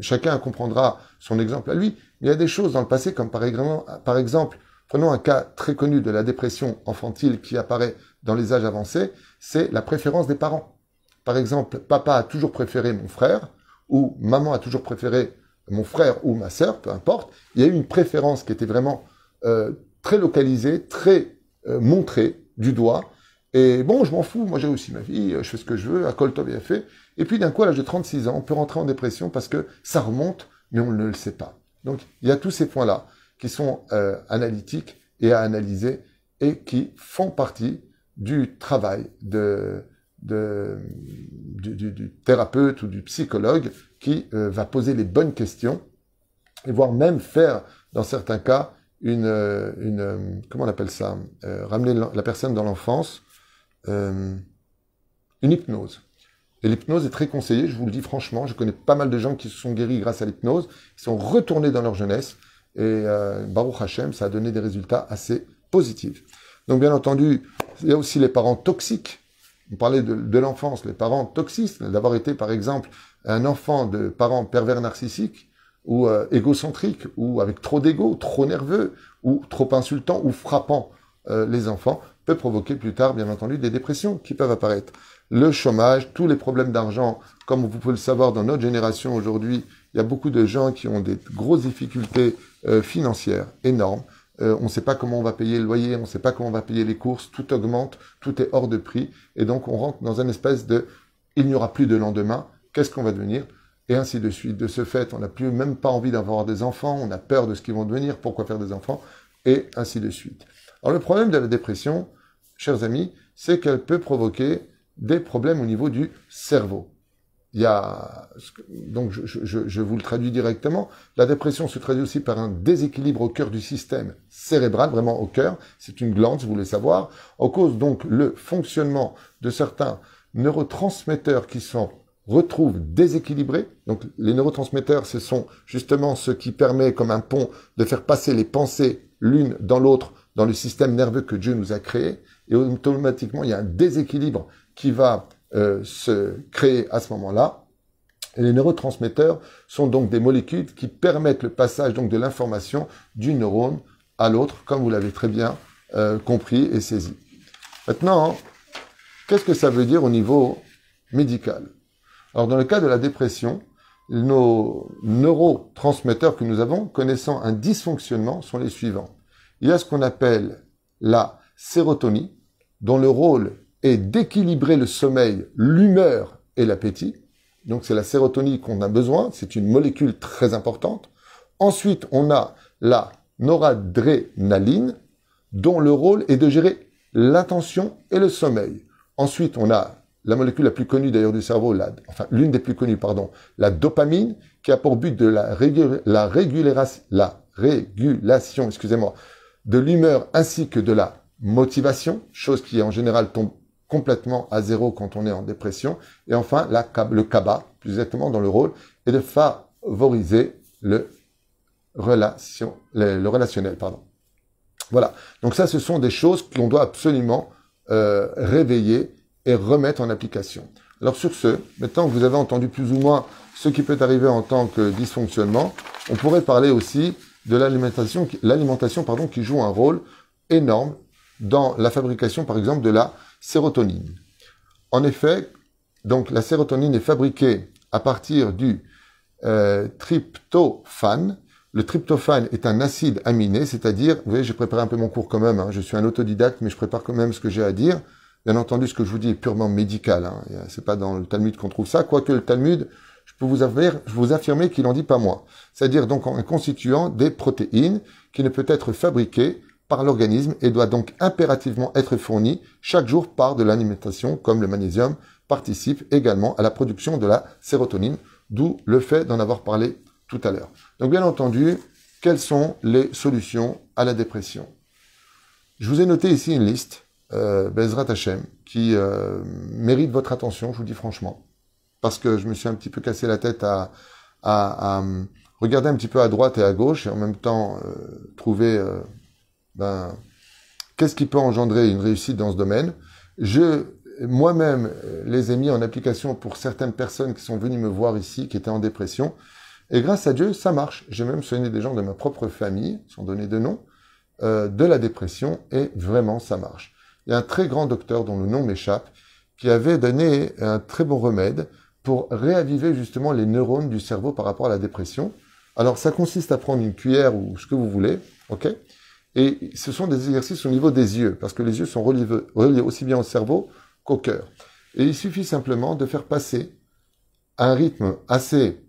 chacun comprendra son exemple à lui, mais il y a des choses dans le passé, comme par exemple, par exemple, prenons un cas très connu de la dépression infantile qui apparaît dans les âges avancés, c'est la préférence des parents. Par exemple, papa a toujours préféré mon frère, ou maman a toujours préféré mon frère ou ma sœur, peu importe. Il y a eu une préférence qui était vraiment euh, très localisée, très euh, montrée du doigt, et bon, je m'en fous, moi j'ai aussi ma vie, je fais ce que je veux, à Koltov bien fait. Et puis d'un coup, à l'âge de 36 ans, on peut rentrer en dépression parce que ça remonte, mais on ne le sait pas. Donc il y a tous ces points-là qui sont euh, analytiques et à analyser et qui font partie du travail de, du, thérapeute ou du psychologue qui euh, va poser les bonnes questions et voire même faire, dans certains cas, une, euh, une comment on appelle ça, ramener la personne dans l'enfance euh, une hypnose. Et l'hypnose est très conseillée, je vous le dis franchement, je connais pas mal de gens qui se sont guéris grâce à l'hypnose, qui sont retournés dans leur jeunesse, et euh, Baruch Hashem, ça a donné des résultats assez positifs. Donc bien entendu, il y a aussi les parents toxiques. On parlait de, l'enfance, les parents toxiques, d'avoir été par exemple un enfant de parents pervers narcissiques ou euh, égocentriques ou avec trop d'ego, trop nerveux ou trop insultant ou frappant euh, les enfants peut provoquer plus tard, bien entendu, des dépressions qui peuvent apparaître. Le chômage, tous les problèmes d'argent, comme vous pouvez le savoir dans notre génération aujourd'hui, il y a beaucoup de gens qui ont des grosses difficultés euh, financières énormes. Euh, on ne sait pas comment on va payer le loyer, on ne sait pas comment on va payer les courses, tout augmente, tout est hors de prix, et donc on rentre dans une espèce de il n'y aura plus de lendemain, qu'est-ce qu'on va devenir? Et ainsi de suite. De ce fait, on n'a plus même pas envie d'avoir des enfants, on a peur de ce qu'ils vont devenir, pourquoi faire des enfants, et ainsi de suite. Alors le problème de la dépression, chers amis, c'est qu'elle peut provoquer des problèmes au niveau du cerveau. Il y a, donc je, vous le traduis directement, la dépression se traduit aussi par un déséquilibre au cœur du système cérébral, vraiment au cœur, c'est une glande, si vous voulez savoir, en cause donc le fonctionnement de certains neurotransmetteurs qui sont retrouvent déséquilibrés. Donc les neurotransmetteurs, ce sont justement ce qui permet comme un pont de faire passer les pensées l'une dans l'autre dans le système nerveux que Dieu nous a créé. Et automatiquement, il y a un déséquilibre qui va euh, se créer à ce moment-là. Les neurotransmetteurs sont donc des molécules qui permettent le passage donc de l'information du neurone à l'autre, comme vous l'avez très bien euh, compris et saisi. Maintenant, qu'est-ce que ça veut dire au niveau médical? Alors dans le cas de la dépression, nos neurotransmetteurs que nous avons connaissant un dysfonctionnement sont les suivants. Il y a ce qu'on appelle la sérotonine, dont le rôle est d'équilibrer le sommeil, l'humeur et l'appétit. Donc c'est la sérotonine qu'on a besoin, c'est une molécule très importante. Ensuite, on a la noradrénaline, dont le rôle est de gérer l'attention et le sommeil. Ensuite, on a la molécule la plus connue d'ailleurs du cerveau, enfin l'une des plus connues, pardon, la dopamine, qui a pour but de la, la, la régulation, excusez-moi, de l'humeur ainsi que de la motivation, chose qui en général tombe complètement à zéro quand on est en dépression. Et enfin, le CABA, plus exactement dans le rôle, est de favoriser le, relationnel. Pardon. Voilà. Donc ça, ce sont des choses qu'on doit absolument euh, réveiller et remettre en application. Alors sur ce, maintenant que vous avez entendu plus ou moins ce qui peut arriver en tant que dysfonctionnement, on pourrait parler aussi de l'alimentation, l'alimentation pardon, qui joue un rôle énorme dans la fabrication, par exemple, de la sérotonine. En effet, donc la sérotonine est fabriquée à partir du euh, tryptophane. Le tryptophane est un acide aminé, c'est-à-dire, vous voyez, j'ai préparé un peu mon cours quand même, hein, je suis un autodidacte, mais je prépare quand même ce que j'ai à dire. Bien entendu, ce que je vous dis est purement médical, hein, c'est pas dans le Talmud qu'on trouve ça, quoique le Talmud, je peux vous, affirmer, vous affirmer qu'il en dit pas moi. C'est-à-dire donc en constituant des protéines qui ne peut être fabriquées par l'organisme et doit donc impérativement être fourni chaque jour par de l'alimentation, comme le magnésium participe également à la production de la sérotonine, d'où le fait d'en avoir parlé tout à l'heure. Donc bien entendu, quelles sont les solutions à la dépression? Je vous ai noté ici une liste, euh, Bezrat qui euh, mérite votre attention, je vous dis franchement, parce que je me suis un petit peu cassé la tête à, à, regarder un petit peu à droite et à gauche et en même temps euh, trouver euh, ben, qu'est-ce qui peut engendrer une réussite dans ce domaine? Je, moi-même, les ai mis en application pour certaines personnes qui sont venues me voir ici, qui étaient en dépression. Et grâce à Dieu, ça marche. J'ai même soigné des gens de ma propre famille, sans donner de nom, euh, de la dépression, et vraiment, ça marche. Il y a un très grand docteur dont le nom m'échappe, qui avait donné un très bon remède pour réaviver justement les neurones du cerveau par rapport à la dépression. Alors, ça consiste à prendre une cuillère ou ce que vous voulez, ok? Et ce sont des exercices au niveau des yeux, parce que les yeux sont reliés, aussi bien au cerveau qu'au cœur. Et il suffit simplement de faire passer un rythme assez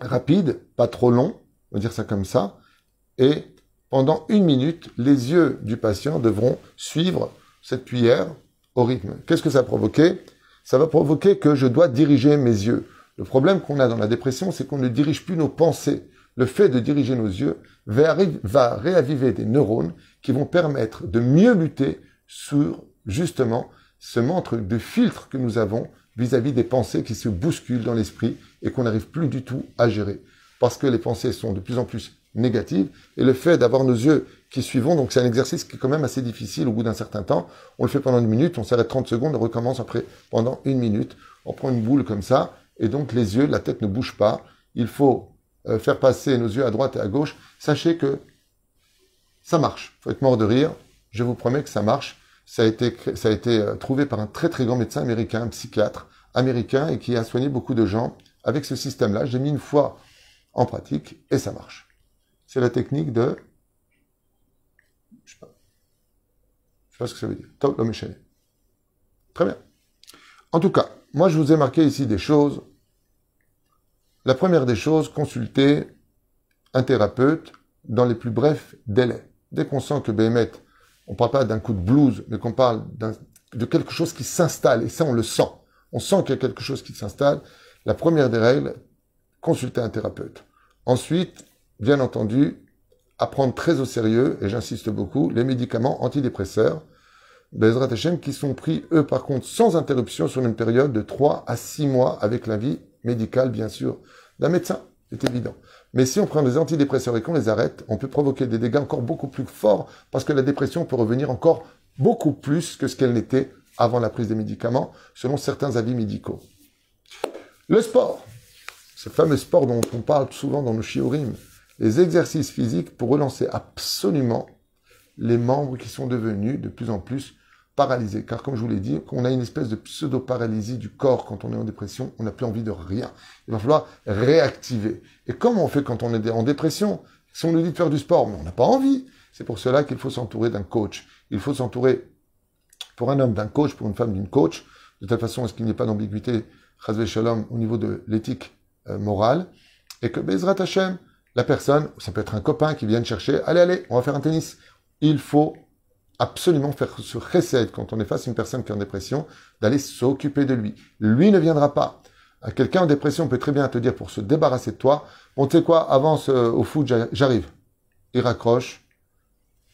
rapide, pas trop long, on va dire ça comme ça, et pendant une minute, les yeux du patient devront suivre cette cuillère au rythme. Qu'est-ce que ça va provoquer? Ça va provoquer que je dois diriger mes yeux. Le problème qu'on a dans la dépression, c'est qu'on ne dirige plus nos pensées le fait de diriger nos yeux va réaviver des neurones qui vont permettre de mieux lutter sur justement ce manque de filtre que nous avons vis-à-vis des pensées qui se bousculent dans l'esprit et qu'on n'arrive plus du tout à gérer. Parce que les pensées sont de plus en plus négatives et le fait d'avoir nos yeux qui suivons. Donc c'est un exercice qui est quand même assez difficile au bout d'un certain temps. On le fait pendant une minute, on s'arrête 30 secondes, on recommence après pendant une minute. On prend une boule comme ça, et donc les yeux, la tête ne bouge pas. Il faut euh, faire passer nos yeux à droite et à gauche. Sachez que ça marche. Faut être mort de rire. Je vous promets que ça marche. Ça a été, ça a été euh, trouvé par un très très grand médecin américain, un psychiatre américain, et qui a soigné beaucoup de gens avec ce système-là. J'ai mis une fois en pratique et ça marche. C'est la technique de... Je sais pas. Je sais pas ce que ça veut dire. Top l'homme Très bien. En tout cas, moi je vous ai marqué ici des choses. La première des choses, consulter un thérapeute dans les plus brefs délais. Dès qu'on sent que Béhémet, on ne parle pas d'un coup de blues, mais qu'on parle de quelque chose qui s'installe, et ça on le sent. On sent qu'il y a quelque chose qui s'installe. La première des règles, consulter un thérapeute. Ensuite, bien entendu, apprendre très au sérieux, et j'insiste beaucoup, les médicaments antidépresseurs, Bezrat Hashem, qui sont pris, eux, par contre, sans interruption sur une période de 3 à 6 mois avec l'avis médical, bien sûr, d'un médecin. C'est évident. Mais si on prend des antidépresseurs et qu'on les arrête, on peut provoquer des dégâts encore beaucoup plus forts parce que la dépression peut revenir encore beaucoup plus que ce qu'elle n'était avant la prise des médicaments, selon certains avis médicaux. Le sport. Ce fameux sport dont on parle souvent dans nos shiurim. Les exercices physiques pour relancer absolument les membres qui sont devenus de plus en plus paralysé. Car comme je vous l'ai dit, on a une espèce de pseudo-paralysie du corps quand on est en dépression, on n'a plus envie de rien. Il va falloir réactiver. Et comment on fait quand on est en dépression Si on nous dit de faire du sport, mais on n'a pas envie. C'est pour cela qu'il faut s'entourer d'un coach. Il faut s'entourer, pour un homme, d'un coach, pour une femme, d'une coach, de telle façon à ce qu'il n'y ait pas d'ambiguïté, shalom, au niveau de l'éthique euh, morale, et que Bezrat Hashem, la personne, ça peut être un copain qui vient chercher, allez, allez, on va faire un tennis. Il faut absolument faire ce recette quand on est face à une personne qui est en dépression, d'aller s'occuper de lui. Lui ne viendra pas. Quelqu'un en dépression peut très bien te dire pour se débarrasser de toi, bon tu sais quoi, avance euh, au foot, j'arrive. Il raccroche,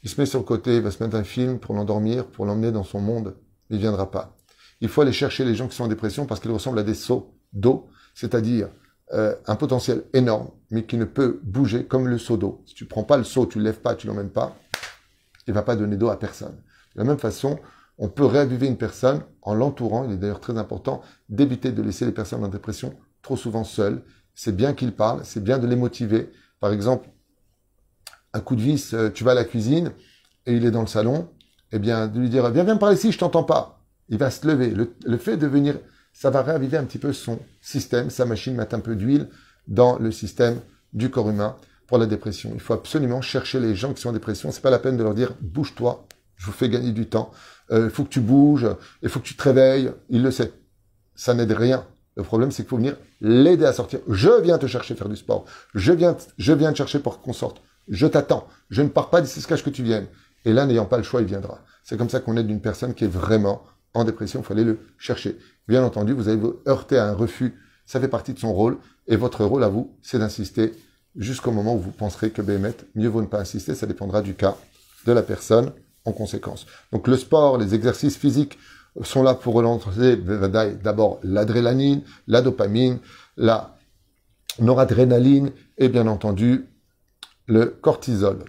il se met sur le côté, il va se mettre un film pour l'endormir, pour l'emmener dans son monde. Il ne viendra pas. Il faut aller chercher les gens qui sont en dépression parce qu'ils ressemblent à des seaux d'eau, c'est-à-dire euh, un potentiel énorme, mais qui ne peut bouger comme le seau d'eau. Si tu prends pas le seau, tu le lèves pas, tu l'emmènes pas, il ne va pas donner d'eau à personne. De la même façon, on peut réaviver une personne en l'entourant. Il est d'ailleurs très important d'éviter de laisser les personnes en dépression trop souvent seules. C'est bien qu'ils parlent, c'est bien de les motiver. Par exemple, un coup de vis, euh, tu vas à la cuisine et il est dans le salon, eh bien, de lui dire, viens, viens par ici, je t'entends pas. Il va se lever. Le, le, fait de venir, ça va réaviver un petit peu son système, sa machine, mettre un peu d'huile dans le système du corps humain pour la dépression. Il faut absolument chercher les gens qui sont en dépression. C'est pas la peine de leur dire bouge-toi, je vous fais gagner du temps. Euh, il faut que tu bouges, il faut que tu te réveilles. Il le sait. Ça n'aide rien. Le problème, c'est qu'il faut venir l'aider à sortir. Je viens te chercher faire du sport. Je viens, je viens te chercher pour qu'on sorte. Je t'attends. Je ne pars pas d'ici ce que tu viennes. Et là, n'ayant pas le choix, il viendra. C'est comme ça qu'on aide une personne qui est vraiment en dépression. Il faut aller le chercher. Bien entendu, vous allez vous heurter à un refus. Ça fait partie de son rôle. Et votre rôle à vous, c'est d'insister jusqu'au moment où vous penserez que Béhémet, mieux vaut ne pas insister, ça dépendra du cas de la personne en conséquence. Donc le sport, les exercices physiques sont là pour relancer d'abord l'adrénaline, la dopamine, la noradrénaline et bien entendu le cortisol,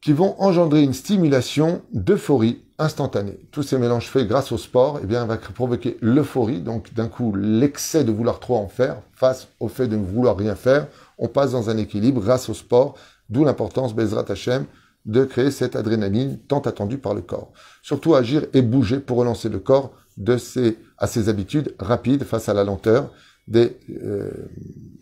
qui vont engendrer une stimulation d'euphorie instantanée. Tous ces mélanges faits grâce au sport, eh bien, va provoquer l'euphorie, donc d'un coup l'excès de vouloir trop en faire face au fait de ne vouloir rien faire, on passe dans un équilibre grâce au sport, d'où l'importance, Bezrat Hashem, de créer cette adrénaline tant attendue par le corps. Surtout agir et bouger pour relancer le corps de ses, à ses habitudes rapides face à la lenteur des euh,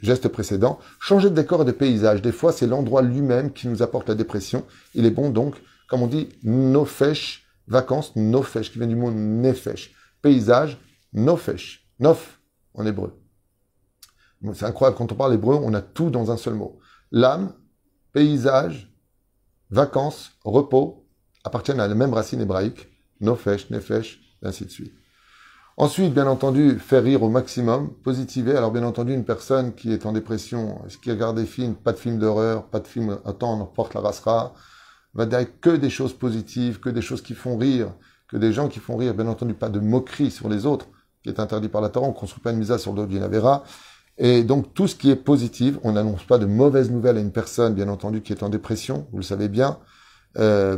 gestes précédents. Changer de décor et de paysage. Des fois, c'est l'endroit lui-même qui nous apporte la dépression. Il est bon donc, comme on dit, nofesh, vacances, nofesh, qui vient du mot nefesh. Paysage, nofesh. Nof, en hébreu. C'est incroyable, quand on parle hébreu, on a tout dans un seul mot. L'âme, paysage, vacances, repos appartiennent à la même racine hébraïque, nofesh, nefesh, et ainsi de suite. Ensuite, bien entendu, faire rire au maximum, positiver. Alors, bien entendu, une personne qui est en dépression, qui regarde des films, pas de films d'horreur, pas de films temps, on porte la rasera, va dire que des choses positives, que des choses qui font rire, que des gens qui font rire, bien entendu, pas de moquerie sur les autres, qui est interdit par la Torah, on construit pas une misa sur le dos d'une Et donc tout ce qui est positif, on n'annonce pas de mauvaises nouvelles à une personne, bien entendu, qui est en dépression, vous le savez bien. Euh,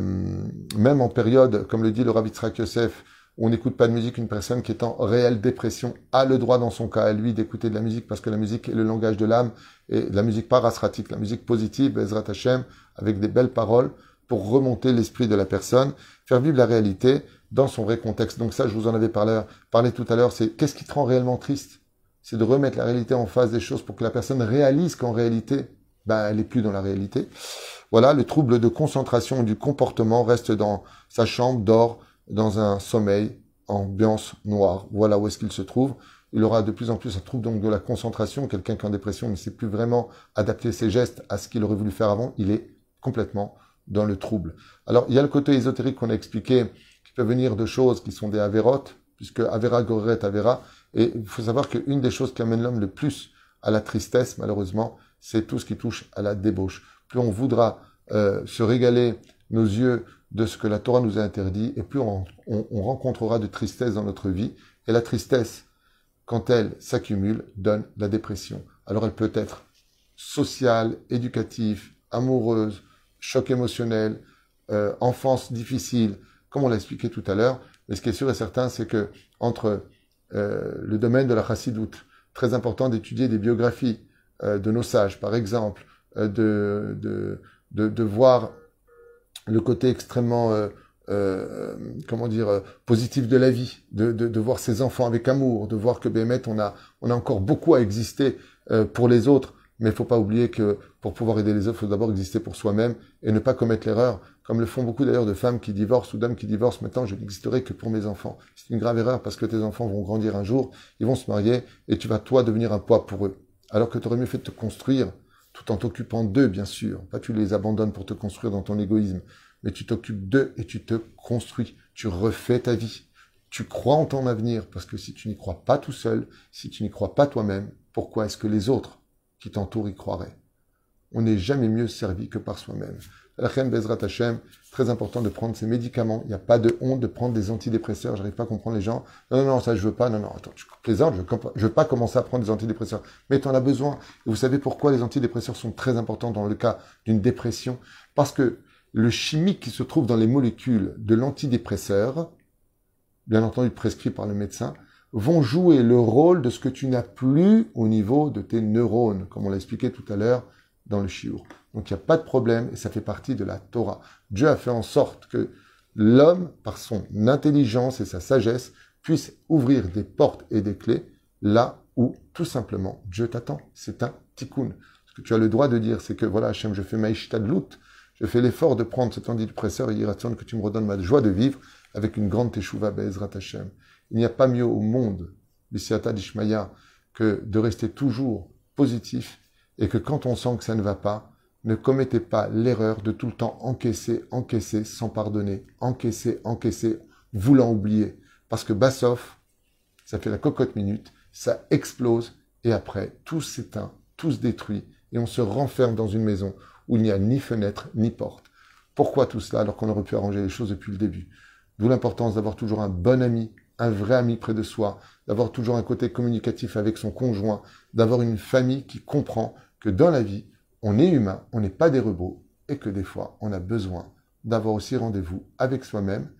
même en période, comme le dit le Rav Yosef, on n'écoute pas de musique, une personne qui est en réelle dépression a le droit dans son cas à lui d'écouter de la musique parce que la musique est le langage de l'âme et la musique parasratique, la musique positive, Bezrat Hashem, avec des belles paroles pour remonter l'esprit de la personne, faire vivre la réalité dans son vrai contexte. Donc ça, je vous en avais parlé, parlé tout à l'heure, c'est qu'est-ce qui te rend réellement triste? C'est de remettre la réalité en face des choses pour que la personne réalise qu'en réalité, ben, elle est plus dans la réalité. Voilà, le trouble de concentration du comportement reste dans sa chambre, dort dans un sommeil, ambiance noire. Voilà où est-ce qu'il se trouve. Il aura de plus en plus un trouble donc de la concentration. Quelqu'un qui est en dépression ne sait plus vraiment adapter ses gestes à ce qu'il aurait voulu faire avant. Il est complètement dans le trouble. Alors, il y a le côté ésotérique qu'on a expliqué, qui peut venir de choses qui sont des avérotes, puisque avera gorret avera. Et il faut savoir qu'une des choses qui amène l'homme le plus à la tristesse, malheureusement, c'est tout ce qui touche à la débauche plus on voudra euh, se régaler nos yeux de ce que la Torah nous a interdit, et plus on, rencontrera de tristesse dans notre vie. Et la tristesse, quand elle s'accumule, donne la dépression. Alors elle peut être sociale, éducative, amoureuse, choc émotionnel, euh, enfance difficile, comme on l'a expliqué tout à l'heure. Mais ce qui est sûr et certain, c'est que entre euh, le domaine de la chassidoute, très important d'étudier des biographies de nos sages, par exemple, euh, de, de, de, voir le côté extrêmement, euh, euh, comment dire, positif de la vie, de, de, de, voir ses enfants avec amour, de voir que Bémet, on a, on a encore beaucoup à exister pour les autres, mais il faut pas oublier que pour pouvoir aider les autres, il faut d'abord exister pour soi-même et ne pas commettre l'erreur, comme le font beaucoup d'ailleurs de femmes qui divorcent ou d'hommes qui divorcent. Maintenant, je n'existerai que pour mes enfants. C'est une grave erreur parce que tes enfants vont grandir un jour, ils vont se marier et tu vas toi devenir un poids pour eux. Alors que tu aurais mieux fait de te construire tout en t'occupant d'eux, bien sûr. Pas tu les abandonnes pour te construire dans ton égoïsme, mais tu t'occupes d'eux et tu te construis. Tu refais ta vie. Tu crois en ton avenir, parce que si tu n'y crois pas tout seul, si tu n'y crois pas toi-même, pourquoi est-ce que les autres qui t'entourent y croiraient? On n'est jamais mieux servi que par soi-même. La reine Bezrat Hashem, très important de prendre ses médicaments. Il n'y a pas de honte de prendre des antidépresseurs. J'arrive pas à comprendre les gens. Non, non, non, ça je veux pas. Non, non, attends, tu je veux, veux pas commencer à prendre des antidépresseurs. Mais tu en as besoin. Et vous savez pourquoi les antidépresseurs sont très importants dans le cas d'une dépression? Parce que le chimique qui se trouve dans les molécules de l'antidépresseur, bien entendu prescrit par le médecin, vont jouer le rôle de ce que tu n'as plus au niveau de tes neurones, comme on l'a expliqué tout à l'heure dans le chiour. Donc il n'y a pas de problème et ça fait partie de la Torah. Dieu a fait en sorte que l'homme, par son intelligence et sa sagesse, puisse ouvrir des portes et des clés là où tout simplement Dieu t'attend. C'est un tikkun. Ce que tu as le droit de dire, c'est que voilà, Hachem, je fais ma lout, je fais l'effort de prendre cet antidépresseur et attend que tu me redonnes ma joie de vivre avec une grande teshuva Be'ezrat Hachem. Il n'y a pas mieux au monde, l'Isiata d'Ishmaïa, que de rester toujours positif et que quand on sent que ça ne va pas, ne commettez pas l'erreur de tout le temps encaisser, encaisser sans pardonner, encaisser, encaisser, voulant oublier. Parce que Bassoff, ça fait la cocotte minute, ça explose et après tout s'éteint, tout se détruit et on se renferme dans une maison où il n'y a ni fenêtre ni porte. Pourquoi tout cela alors qu'on aurait pu arranger les choses depuis le début? D'où l'importance d'avoir toujours un bon ami, un vrai ami près de soi, d'avoir toujours un côté communicatif avec son conjoint, d'avoir une famille qui comprend que dans la vie, on est humain, on n'est pas des robots, et que des fois, on a besoin d'avoir aussi rendez-vous avec soi-même.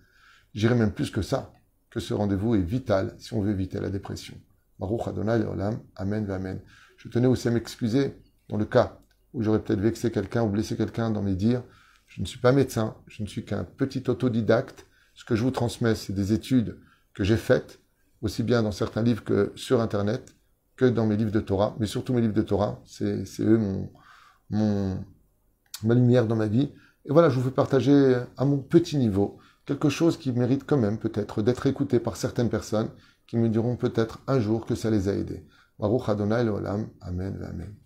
J'irai même plus que ça, que ce rendez-vous est vital si on veut éviter la dépression. Baruch Adonai Olam, Amen, Amen. Je tenais aussi à m'excuser dans le cas où j'aurais peut-être vexé quelqu'un ou blessé quelqu'un dans mes dires. Je ne suis pas médecin, je ne suis qu'un petit autodidacte. Ce que je vous transmets, c'est des études que j'ai faites, aussi bien dans certains livres que sur Internet que dans mes livres de Torah, mais surtout mes livres de Torah. C'est eux mon, mon, ma lumière dans ma vie. Et voilà, je vous fais partager à mon petit niveau quelque chose qui mérite quand même peut-être d'être écouté par certaines personnes qui me diront peut-être un jour que ça les a aidés. Baruch Adonai Olam. Amen. Amen.